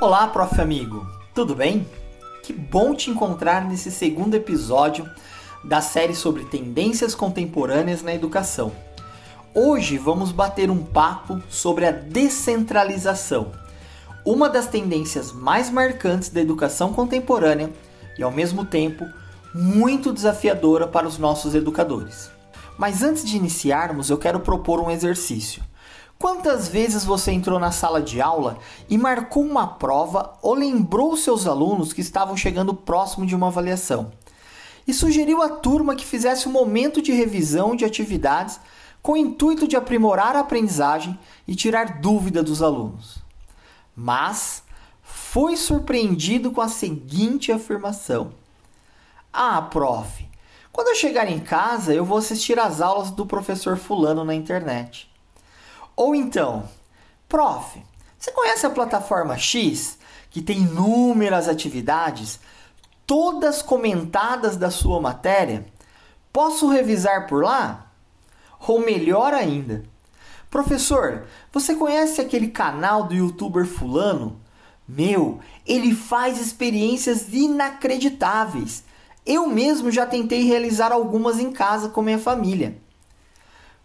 Olá, prof. amigo, tudo bem? Que bom te encontrar nesse segundo episódio da série sobre tendências contemporâneas na educação. Hoje vamos bater um papo sobre a descentralização, uma das tendências mais marcantes da educação contemporânea e, ao mesmo tempo, muito desafiadora para os nossos educadores. Mas antes de iniciarmos, eu quero propor um exercício. Quantas vezes você entrou na sala de aula e marcou uma prova ou lembrou seus alunos que estavam chegando próximo de uma avaliação? E sugeriu à turma que fizesse um momento de revisão de atividades com o intuito de aprimorar a aprendizagem e tirar dúvida dos alunos. Mas foi surpreendido com a seguinte afirmação: Ah, prof, quando eu chegar em casa eu vou assistir às aulas do professor Fulano na internet. Ou então, prof, você conhece a plataforma X, que tem inúmeras atividades, todas comentadas da sua matéria? Posso revisar por lá? Ou melhor ainda, professor, você conhece aquele canal do youtuber Fulano? Meu, ele faz experiências inacreditáveis. Eu mesmo já tentei realizar algumas em casa com minha família.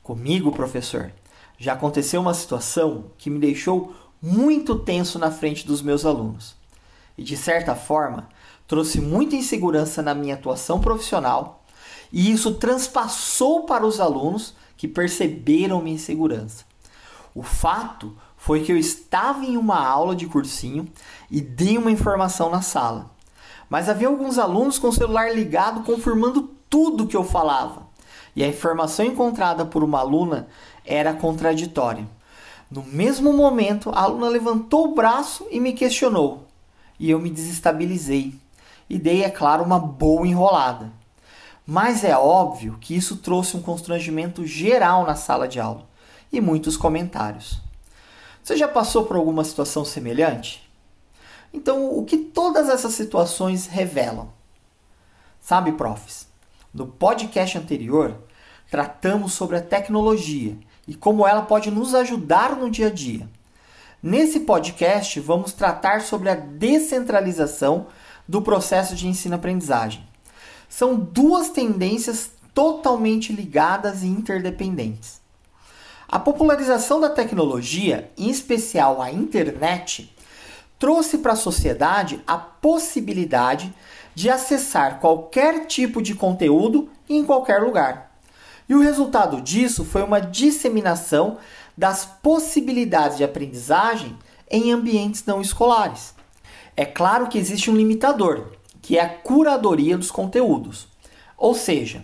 Comigo, professor, já aconteceu uma situação que me deixou muito tenso na frente dos meus alunos e, de certa forma, trouxe muita insegurança na minha atuação profissional, e isso transpassou para os alunos que perceberam minha insegurança. O fato foi que eu estava em uma aula de cursinho e dei uma informação na sala. Mas havia alguns alunos com o celular ligado confirmando tudo que eu falava. E a informação encontrada por uma aluna era contraditória. No mesmo momento, a aluna levantou o braço e me questionou, e eu me desestabilizei e dei, é claro, uma boa enrolada. Mas é óbvio que isso trouxe um constrangimento geral na sala de aula e muitos comentários. Você já passou por alguma situação semelhante? Então, o que todas essas situações revelam? Sabe, profs, no podcast anterior tratamos sobre a tecnologia e como ela pode nos ajudar no dia a dia. Nesse podcast, vamos tratar sobre a descentralização do processo de ensino-aprendizagem. São duas tendências totalmente ligadas e interdependentes. A popularização da tecnologia, em especial a internet, trouxe para a sociedade a possibilidade de acessar qualquer tipo de conteúdo em qualquer lugar. E o resultado disso foi uma disseminação das possibilidades de aprendizagem em ambientes não escolares. É claro que existe um limitador, que é a curadoria dos conteúdos. Ou seja,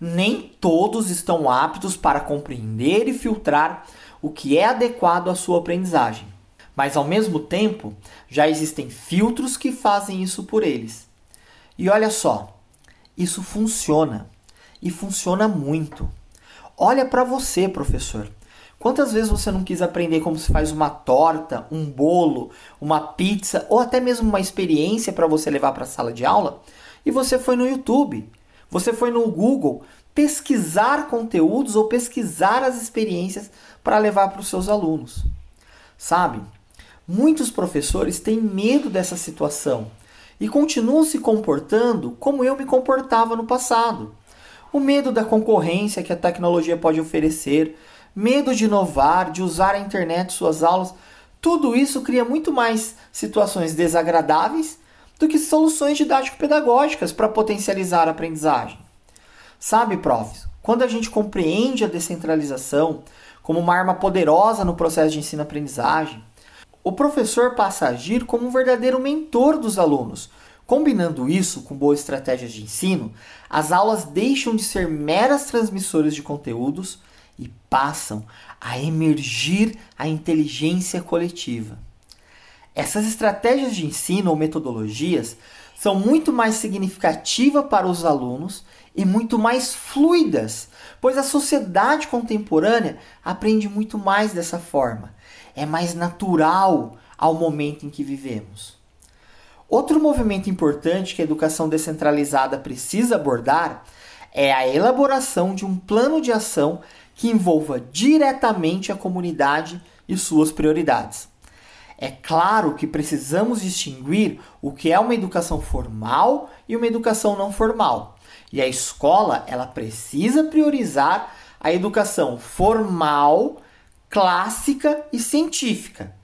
nem todos estão aptos para compreender e filtrar o que é adequado à sua aprendizagem. Mas ao mesmo tempo, já existem filtros que fazem isso por eles. E olha só, isso funciona e funciona muito. Olha para você, professor. Quantas vezes você não quis aprender como se faz uma torta, um bolo, uma pizza ou até mesmo uma experiência para você levar para a sala de aula e você foi no YouTube, você foi no Google pesquisar conteúdos ou pesquisar as experiências para levar para os seus alunos? Sabe? Muitos professores têm medo dessa situação e continuam se comportando como eu me comportava no passado o medo da concorrência que a tecnologia pode oferecer, medo de inovar, de usar a internet suas aulas, tudo isso cria muito mais situações desagradáveis do que soluções didático-pedagógicas para potencializar a aprendizagem. Sabe, profs, quando a gente compreende a descentralização como uma arma poderosa no processo de ensino-aprendizagem, o professor passa a agir como um verdadeiro mentor dos alunos, Combinando isso com boas estratégias de ensino, as aulas deixam de ser meras transmissoras de conteúdos e passam a emergir a inteligência coletiva. Essas estratégias de ensino ou metodologias são muito mais significativas para os alunos e muito mais fluidas, pois a sociedade contemporânea aprende muito mais dessa forma. É mais natural ao momento em que vivemos. Outro movimento importante que a educação descentralizada precisa abordar é a elaboração de um plano de ação que envolva diretamente a comunidade e suas prioridades. É claro que precisamos distinguir o que é uma educação formal e uma educação não formal. E a escola, ela precisa priorizar a educação formal, clássica e científica.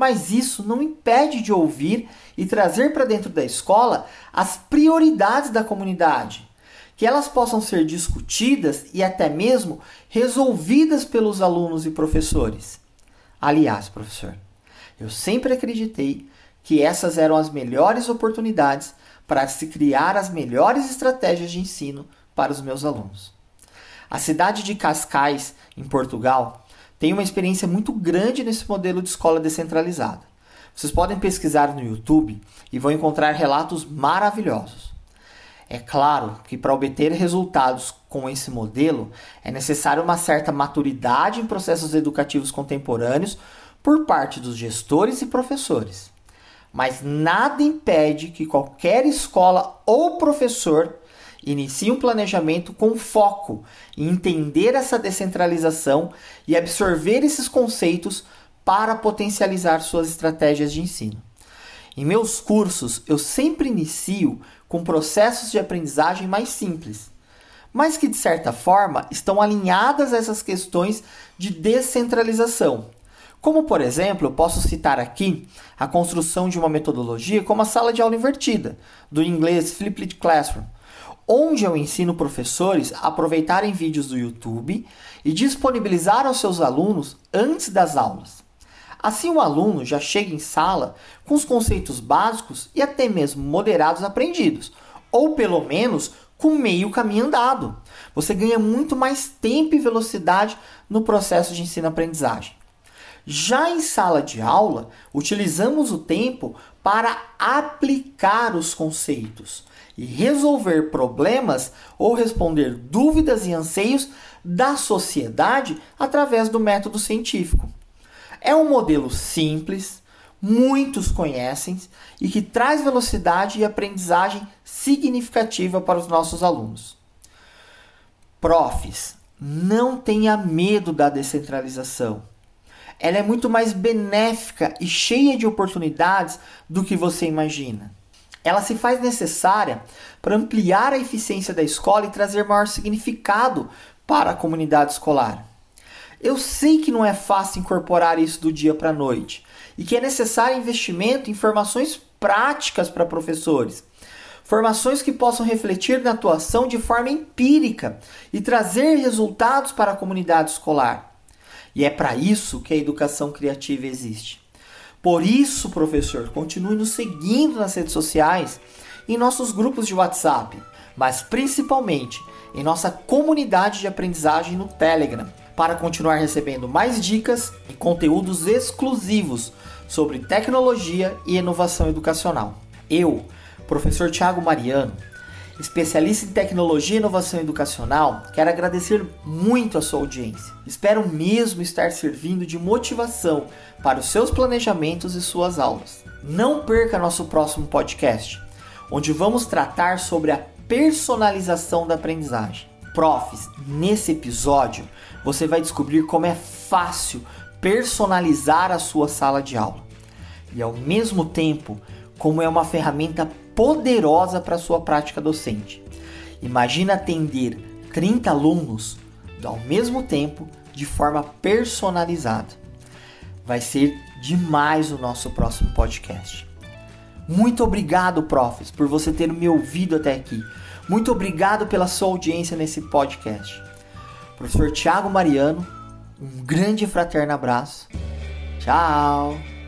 Mas isso não impede de ouvir e trazer para dentro da escola as prioridades da comunidade, que elas possam ser discutidas e até mesmo resolvidas pelos alunos e professores. Aliás, professor, eu sempre acreditei que essas eram as melhores oportunidades para se criar as melhores estratégias de ensino para os meus alunos. A cidade de Cascais, em Portugal, tem uma experiência muito grande nesse modelo de escola descentralizada. Vocês podem pesquisar no YouTube e vão encontrar relatos maravilhosos. É claro que para obter resultados com esse modelo é necessário uma certa maturidade em processos educativos contemporâneos por parte dos gestores e professores. Mas nada impede que qualquer escola ou professor inicie um planejamento com foco em entender essa descentralização e absorver esses conceitos para potencializar suas estratégias de ensino. Em meus cursos, eu sempre inicio com processos de aprendizagem mais simples, mas que de certa forma estão alinhadas a essas questões de descentralização como, por exemplo, eu posso citar aqui a construção de uma metodologia como a sala de aula invertida, do inglês Flipped Classroom, onde eu ensino professores a aproveitarem vídeos do YouTube e disponibilizar aos seus alunos antes das aulas. Assim, o aluno já chega em sala com os conceitos básicos e até mesmo moderados aprendidos, ou pelo menos com meio caminho andado. Você ganha muito mais tempo e velocidade no processo de ensino-aprendizagem. Já em sala de aula, utilizamos o tempo para aplicar os conceitos e resolver problemas ou responder dúvidas e anseios da sociedade através do método científico. É um modelo simples, muitos conhecem e que traz velocidade e aprendizagem significativa para os nossos alunos. Profs, não tenha medo da descentralização ela é muito mais benéfica e cheia de oportunidades do que você imagina. Ela se faz necessária para ampliar a eficiência da escola e trazer maior significado para a comunidade escolar. Eu sei que não é fácil incorporar isso do dia para a noite e que é necessário investimento em formações práticas para professores. Formações que possam refletir na atuação de forma empírica e trazer resultados para a comunidade escolar. E é para isso que a educação criativa existe. Por isso, professor, continue nos seguindo nas redes sociais, em nossos grupos de WhatsApp, mas principalmente em nossa comunidade de aprendizagem no Telegram, para continuar recebendo mais dicas e conteúdos exclusivos sobre tecnologia e inovação educacional. Eu, professor Tiago Mariano, especialista em tecnologia e inovação educacional, quero agradecer muito a sua audiência. Espero mesmo estar servindo de motivação para os seus planejamentos e suas aulas. Não perca nosso próximo podcast, onde vamos tratar sobre a personalização da aprendizagem. Profs, nesse episódio você vai descobrir como é fácil personalizar a sua sala de aula e ao mesmo tempo como é uma ferramenta poderosa para sua prática docente. Imagina atender 30 alunos ao mesmo tempo de forma personalizada. Vai ser demais o nosso próximo podcast. Muito obrigado, profs, por você ter me ouvido até aqui. Muito obrigado pela sua audiência nesse podcast. Professor Tiago Mariano, um grande fraterno abraço. Tchau!